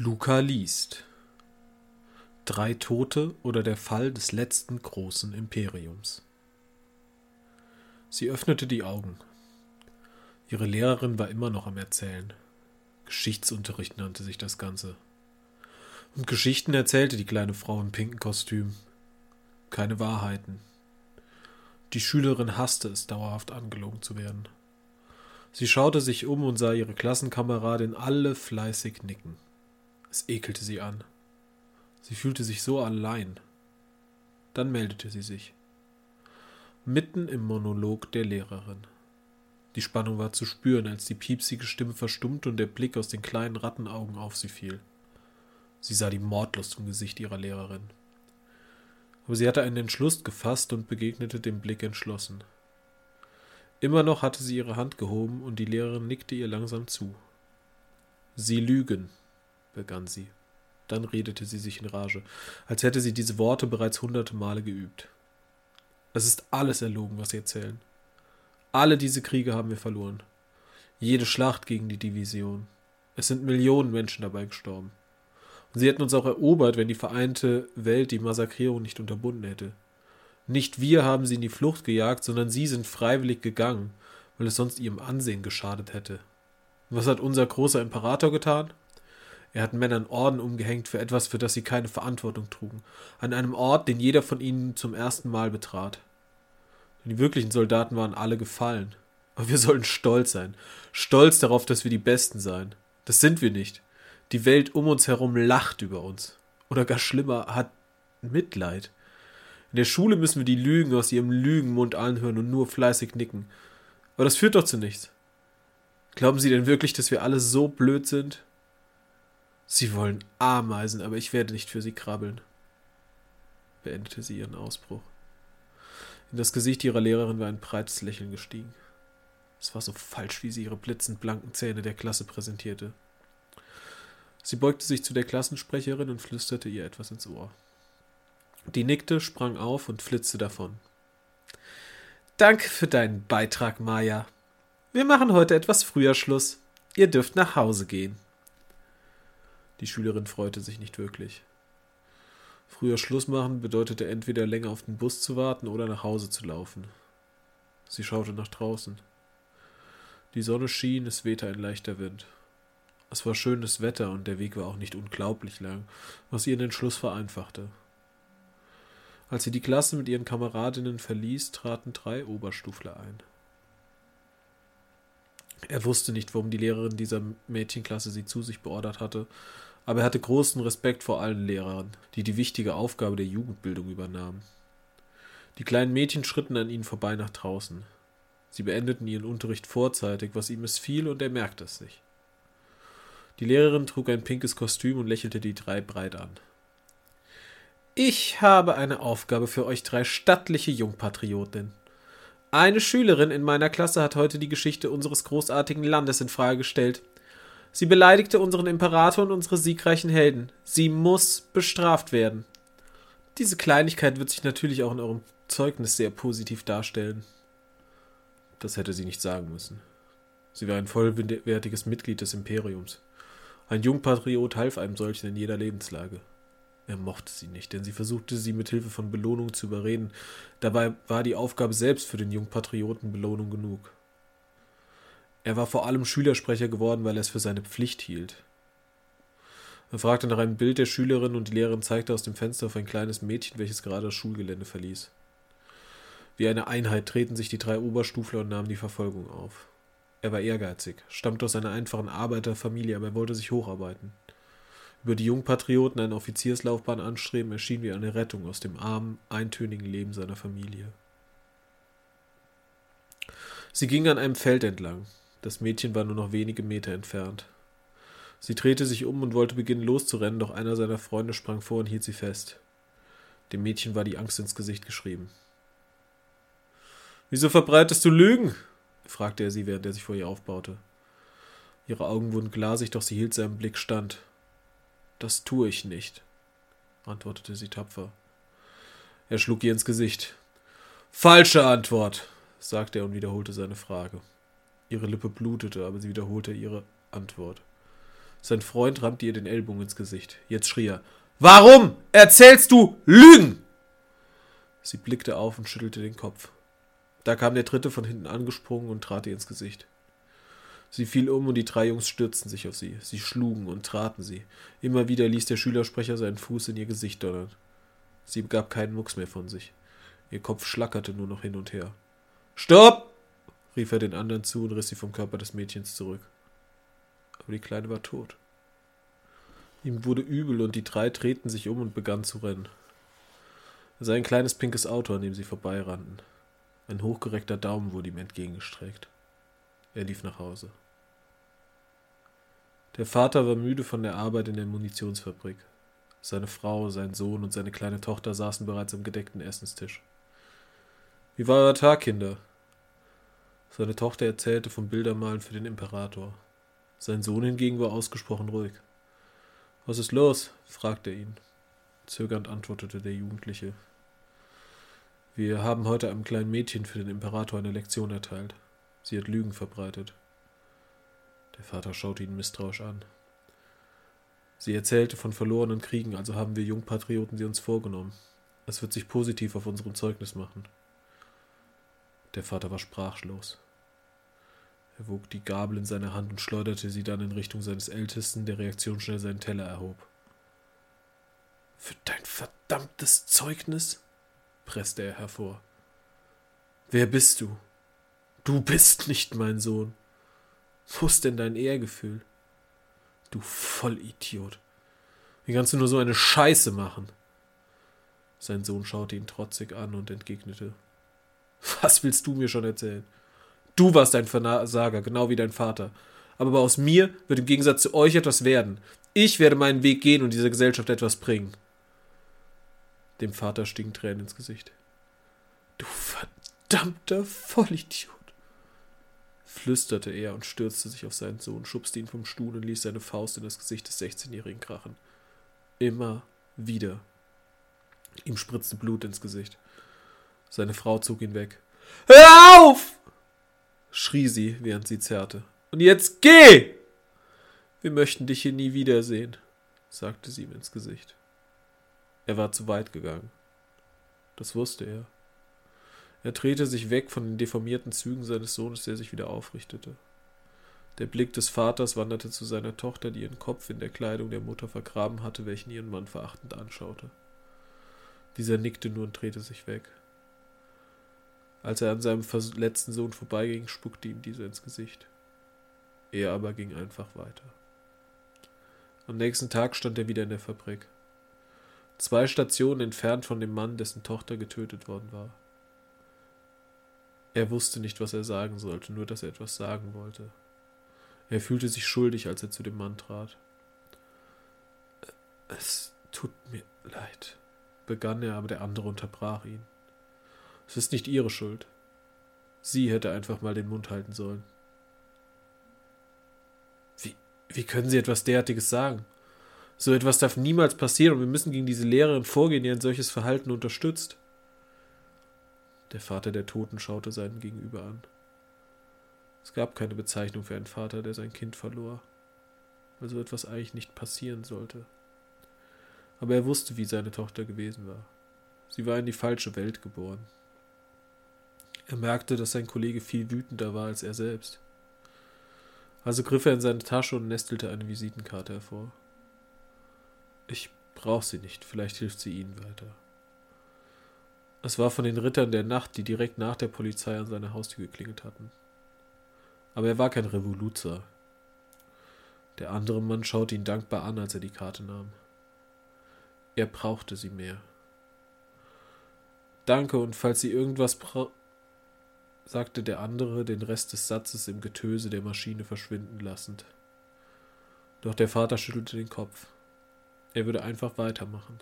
Luca liest Drei Tote oder der Fall des letzten großen Imperiums. Sie öffnete die Augen. Ihre Lehrerin war immer noch am Erzählen. Geschichtsunterricht nannte sich das Ganze. Und Geschichten erzählte die kleine Frau im pinken Kostüm. Keine Wahrheiten. Die Schülerin hasste es, dauerhaft angelogen zu werden. Sie schaute sich um und sah ihre Klassenkameradin alle fleißig nicken. Es ekelte sie an. Sie fühlte sich so allein. Dann meldete sie sich. Mitten im Monolog der Lehrerin. Die Spannung war zu spüren, als die piepsige Stimme verstummte und der Blick aus den kleinen Rattenaugen auf sie fiel. Sie sah die Mordlust im Gesicht ihrer Lehrerin. Aber sie hatte einen Entschluss gefasst und begegnete dem Blick entschlossen. Immer noch hatte sie ihre Hand gehoben und die Lehrerin nickte ihr langsam zu. Sie lügen, begann sie. Dann redete sie sich in Rage, als hätte sie diese Worte bereits hunderte Male geübt. Es ist alles erlogen, was sie erzählen. Alle diese Kriege haben wir verloren. Jede Schlacht gegen die Division. Es sind Millionen Menschen dabei gestorben. Und sie hätten uns auch erobert, wenn die vereinte Welt die Massakrierung nicht unterbunden hätte. Nicht wir haben sie in die Flucht gejagt, sondern sie sind freiwillig gegangen, weil es sonst ihrem Ansehen geschadet hätte. was hat unser großer Imperator getan? Er hat Männern Orden umgehängt für etwas, für das sie keine Verantwortung trugen, an einem Ort, den jeder von ihnen zum ersten Mal betrat. Die wirklichen Soldaten waren alle gefallen. Aber wir sollen stolz sein. Stolz darauf, dass wir die Besten seien. Das sind wir nicht. Die Welt um uns herum lacht über uns. Oder gar schlimmer, hat Mitleid. In der Schule müssen wir die Lügen aus ihrem Lügenmund anhören und nur fleißig nicken. Aber das führt doch zu nichts. Glauben Sie denn wirklich, dass wir alle so blöd sind? Sie wollen Ameisen, aber ich werde nicht für sie krabbeln, beendete sie ihren Ausbruch. In das Gesicht ihrer Lehrerin war ein breites Lächeln gestiegen. Es war so falsch, wie sie ihre blitzend blanken Zähne der Klasse präsentierte. Sie beugte sich zu der Klassensprecherin und flüsterte ihr etwas ins Ohr. Die nickte, sprang auf und flitzte davon. Danke für deinen Beitrag, Maya. Wir machen heute etwas früher Schluss. Ihr dürft nach Hause gehen. Die Schülerin freute sich nicht wirklich. Früher Schluss machen bedeutete entweder länger auf den Bus zu warten oder nach Hause zu laufen. Sie schaute nach draußen. Die Sonne schien, es wehte ein leichter Wind. Es war schönes Wetter und der Weg war auch nicht unglaublich lang, was ihren Entschluss vereinfachte. Als sie die Klasse mit ihren Kameradinnen verließ, traten drei Oberstufler ein. Er wusste nicht, warum die Lehrerin dieser Mädchenklasse sie zu sich beordert hatte, aber er hatte großen Respekt vor allen Lehrern, die die wichtige Aufgabe der Jugendbildung übernahmen. Die kleinen Mädchen schritten an ihnen vorbei nach draußen. Sie beendeten ihren Unterricht vorzeitig, was ihm missfiel, und er merkte es sich. Die Lehrerin trug ein pinkes Kostüm und lächelte die drei breit an. Ich habe eine Aufgabe für euch drei stattliche Jungpatriotinnen. Eine Schülerin in meiner Klasse hat heute die Geschichte unseres großartigen Landes in Frage gestellt. Sie beleidigte unseren Imperator und unsere siegreichen Helden. Sie muss bestraft werden. Diese Kleinigkeit wird sich natürlich auch in eurem Zeugnis sehr positiv darstellen. Das hätte sie nicht sagen müssen. Sie war ein vollwertiges Mitglied des Imperiums. Ein Jungpatriot half einem solchen in jeder Lebenslage. Er mochte sie nicht, denn sie versuchte sie mit Hilfe von Belohnung zu überreden. Dabei war die Aufgabe selbst für den Jungpatrioten Belohnung genug. Er war vor allem Schülersprecher geworden, weil er es für seine Pflicht hielt. Er fragte nach einem Bild der Schülerin und die Lehrerin zeigte aus dem Fenster auf ein kleines Mädchen, welches gerade das Schulgelände verließ. Wie eine Einheit treten sich die drei Oberstufler und nahmen die Verfolgung auf. Er war ehrgeizig, stammte aus einer einfachen Arbeiterfamilie, aber er wollte sich hocharbeiten. Über die Jungpatrioten eine Offizierslaufbahn anstreben, erschien wie eine Rettung aus dem armen, eintönigen Leben seiner Familie. Sie ging an einem Feld entlang. Das Mädchen war nur noch wenige Meter entfernt. Sie drehte sich um und wollte beginnen loszurennen, doch einer seiner Freunde sprang vor und hielt sie fest. Dem Mädchen war die Angst ins Gesicht geschrieben. Wieso verbreitest du Lügen? fragte er sie, während er sich vor ihr aufbaute. Ihre Augen wurden glasig, doch sie hielt seinen Blick stand. Das tue ich nicht, antwortete sie tapfer. Er schlug ihr ins Gesicht. Falsche Antwort, sagte er und wiederholte seine Frage. Ihre Lippe blutete, aber sie wiederholte ihre Antwort. Sein Freund rammte ihr den Ellbogen ins Gesicht. Jetzt schrie er. Warum erzählst du Lügen? Sie blickte auf und schüttelte den Kopf. Da kam der dritte von hinten angesprungen und trat ihr ins Gesicht. Sie fiel um und die drei Jungs stürzten sich auf sie. Sie schlugen und traten sie. Immer wieder ließ der Schülersprecher seinen Fuß in ihr Gesicht donnern. Sie gab keinen Mucks mehr von sich. Ihr Kopf schlackerte nur noch hin und her. Stopp! Rief er den anderen zu und riss sie vom Körper des Mädchens zurück. Aber die Kleine war tot. Ihm wurde übel und die drei drehten sich um und begannen zu rennen. Er sah ein kleines pinkes Auto, an dem sie vorbeirannten. Ein hochgereckter Daumen wurde ihm entgegengestreckt. Er lief nach Hause. Der Vater war müde von der Arbeit in der Munitionsfabrik. Seine Frau, sein Sohn und seine kleine Tochter saßen bereits am gedeckten Essenstisch. Wie war euer Tag, Kinder? Seine Tochter erzählte vom Bildermalen für den Imperator. Sein Sohn hingegen war ausgesprochen ruhig. Was ist los? fragte er ihn. Zögernd antwortete der Jugendliche. Wir haben heute einem kleinen Mädchen für den Imperator eine Lektion erteilt. Sie hat Lügen verbreitet. Der Vater schaute ihn misstrauisch an. Sie erzählte von verlorenen Kriegen, also haben wir Jungpatrioten sie uns vorgenommen. Es wird sich positiv auf unserem Zeugnis machen. Der Vater war sprachlos. Er wog die Gabel in seiner Hand und schleuderte sie dann in Richtung seines Ältesten, der reaktionsschnell seinen Teller erhob. Für dein verdammtes Zeugnis? presste er hervor. Wer bist du? Du bist nicht mein Sohn. Wo ist denn dein Ehrgefühl? Du Vollidiot. Wie kannst du nur so eine Scheiße machen? Sein Sohn schaute ihn trotzig an und entgegnete. Was willst du mir schon erzählen? Du warst ein Versager, genau wie dein Vater. Aber aus mir wird im Gegensatz zu euch etwas werden. Ich werde meinen Weg gehen und dieser Gesellschaft etwas bringen. Dem Vater stiegen Tränen ins Gesicht. Du verdammter Vollidiot flüsterte er und stürzte sich auf seinen Sohn, schubste ihn vom Stuhl und ließ seine Faust in das Gesicht des 16-Jährigen krachen. Immer wieder. Ihm spritzte Blut ins Gesicht. Seine Frau zog ihn weg. Hör auf! schrie sie, während sie zerrte. Und jetzt geh! Wir möchten dich hier nie wiedersehen, sagte sie ihm ins Gesicht. Er war zu weit gegangen. Das wusste er. Er drehte sich weg von den deformierten Zügen seines Sohnes, der sich wieder aufrichtete. Der Blick des Vaters wanderte zu seiner Tochter, die ihren Kopf in der Kleidung der Mutter vergraben hatte, welchen ihren Mann verachtend anschaute. Dieser nickte nur und drehte sich weg. Als er an seinem letzten Sohn vorbeiging, spuckte ihm dieser ins Gesicht. Er aber ging einfach weiter. Am nächsten Tag stand er wieder in der Fabrik. Zwei Stationen entfernt von dem Mann, dessen Tochter getötet worden war. Er wusste nicht, was er sagen sollte, nur dass er etwas sagen wollte. Er fühlte sich schuldig, als er zu dem Mann trat. Es tut mir leid, begann er, aber der andere unterbrach ihn. Es ist nicht Ihre Schuld. Sie hätte einfach mal den Mund halten sollen. Wie, wie können Sie etwas derartiges sagen? So etwas darf niemals passieren und wir müssen gegen diese Lehrerin vorgehen, die ein solches Verhalten unterstützt. Der Vater der Toten schaute seinen Gegenüber an. Es gab keine Bezeichnung für einen Vater, der sein Kind verlor, weil so etwas eigentlich nicht passieren sollte. Aber er wusste, wie seine Tochter gewesen war. Sie war in die falsche Welt geboren. Er merkte, dass sein Kollege viel wütender war als er selbst. Also griff er in seine Tasche und nestelte eine Visitenkarte hervor. Ich brauche sie nicht, vielleicht hilft sie Ihnen weiter. Es war von den Rittern der Nacht, die direkt nach der Polizei an seine Haustür geklingelt hatten. Aber er war kein Revoluzer. Der andere Mann schaute ihn dankbar an, als er die Karte nahm. Er brauchte sie mehr. Danke, und falls Sie irgendwas bra sagte der andere, den Rest des Satzes im Getöse der Maschine verschwinden lassend. Doch der Vater schüttelte den Kopf. Er würde einfach weitermachen.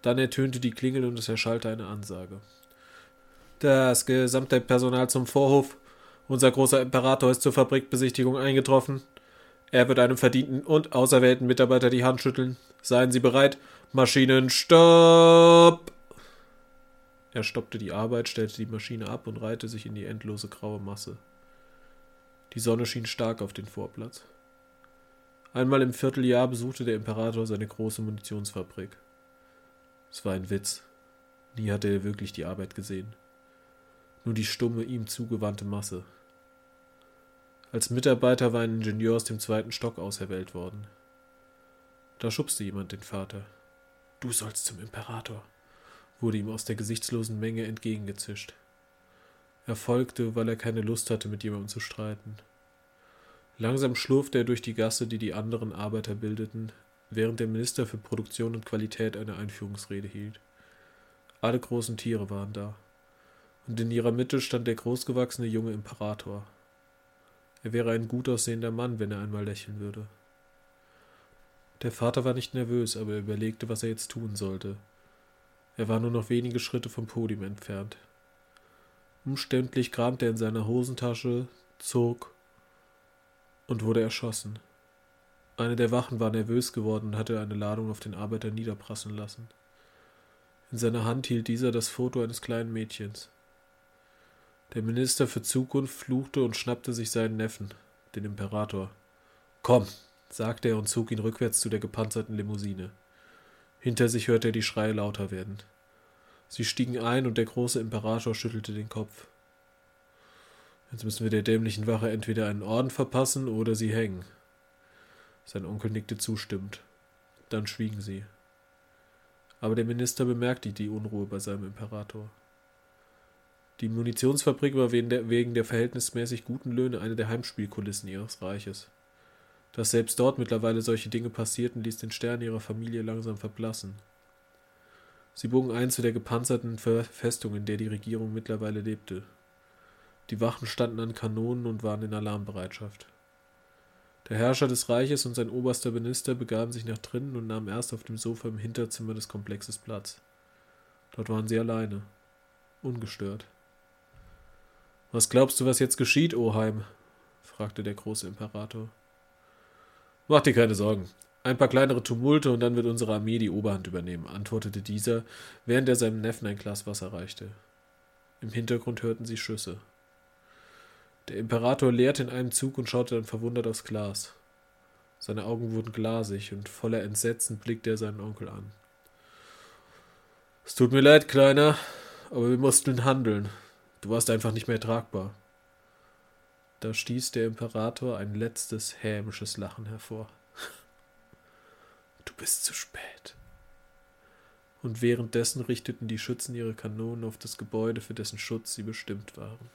Dann ertönte die Klingel und es erschallte eine Ansage. Das gesamte Personal zum Vorhof. Unser großer Imperator ist zur Fabrikbesichtigung eingetroffen. Er wird einem verdienten und auserwählten Mitarbeiter die Hand schütteln. Seien Sie bereit. Maschinen, stopp! Er stoppte die Arbeit, stellte die Maschine ab und reihte sich in die endlose graue Masse. Die Sonne schien stark auf den Vorplatz. Einmal im Vierteljahr besuchte der Imperator seine große Munitionsfabrik. Es war ein Witz. Nie hatte er wirklich die Arbeit gesehen. Nur die stumme, ihm zugewandte Masse. Als Mitarbeiter war ein Ingenieur aus dem zweiten Stock auserwählt worden. Da schubste jemand den Vater. Du sollst zum Imperator, wurde ihm aus der gesichtslosen Menge entgegengezischt. Er folgte, weil er keine Lust hatte, mit jemandem zu streiten. Langsam schlurfte er durch die Gasse, die die anderen Arbeiter bildeten, während der Minister für Produktion und Qualität eine Einführungsrede hielt. Alle großen Tiere waren da, und in ihrer Mitte stand der großgewachsene junge Imperator. Er wäre ein gut aussehender Mann, wenn er einmal lächeln würde. Der Vater war nicht nervös, aber er überlegte, was er jetzt tun sollte. Er war nur noch wenige Schritte vom Podium entfernt. Umständlich kramte er in seiner Hosentasche, zog und wurde erschossen. Eine der Wachen war nervös geworden und hatte eine Ladung auf den Arbeiter niederprasseln lassen. In seiner Hand hielt dieser das Foto eines kleinen Mädchens. Der Minister für Zukunft fluchte und schnappte sich seinen Neffen, den Imperator. Komm, sagte er und zog ihn rückwärts zu der gepanzerten Limousine. Hinter sich hörte er die Schreie lauter werden. Sie stiegen ein und der große Imperator schüttelte den Kopf. Jetzt müssen wir der dämlichen Wache entweder einen Orden verpassen oder sie hängen. Sein Onkel nickte zustimmend. Dann schwiegen sie. Aber der Minister bemerkte die Unruhe bei seinem Imperator. Die Munitionsfabrik war wegen der, verhältnismäßig guten Löhne eine der Heimspielkulissen ihres Reiches. Dass selbst dort mittlerweile solche Dinge passierten, ließ den Stern ihrer Familie langsam verblassen. Sie bogen ein zu der gepanzerten Festung, in der die Regierung mittlerweile lebte. Die Wachen standen an Kanonen und waren in Alarmbereitschaft. Der Herrscher des Reiches und sein oberster Minister begaben sich nach drinnen und nahmen erst auf dem Sofa im Hinterzimmer des Komplexes Platz. Dort waren sie alleine, ungestört. Was glaubst du, was jetzt geschieht, Oheim? fragte der große Imperator. Mach dir keine Sorgen. Ein paar kleinere Tumulte und dann wird unsere Armee die Oberhand übernehmen, antwortete dieser, während er seinem Neffen ein Glas Wasser reichte. Im Hintergrund hörten sie Schüsse. Der Imperator leerte in einem Zug und schaute dann verwundert aufs Glas. Seine Augen wurden glasig und voller Entsetzen blickte er seinen Onkel an. Es tut mir leid, Kleiner, aber wir mussten handeln. Du warst einfach nicht mehr tragbar. Da stieß der Imperator ein letztes hämisches Lachen hervor. Du bist zu spät. Und währenddessen richteten die Schützen ihre Kanonen auf das Gebäude, für dessen Schutz sie bestimmt waren.